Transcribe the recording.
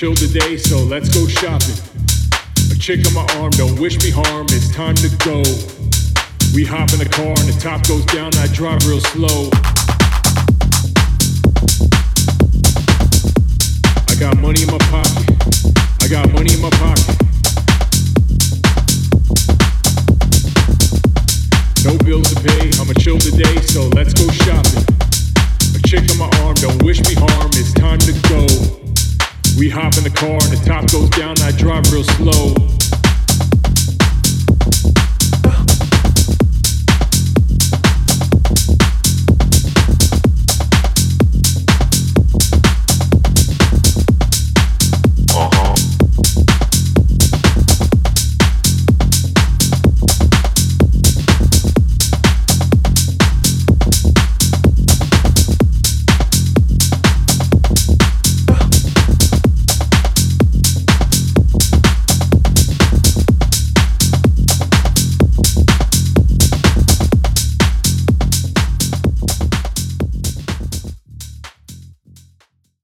chill today, so let's go shopping. A chick on my arm, don't wish me harm. It's time to go. We hop in the car and the top goes down. I drive real slow. Got money in my pocket. I got money in my pocket. No bills to pay. I'ma chill today, so let's go shopping. A chick on my arm, don't wish me harm. It's time to go. We hop in the car and the top goes down. I drive real slow.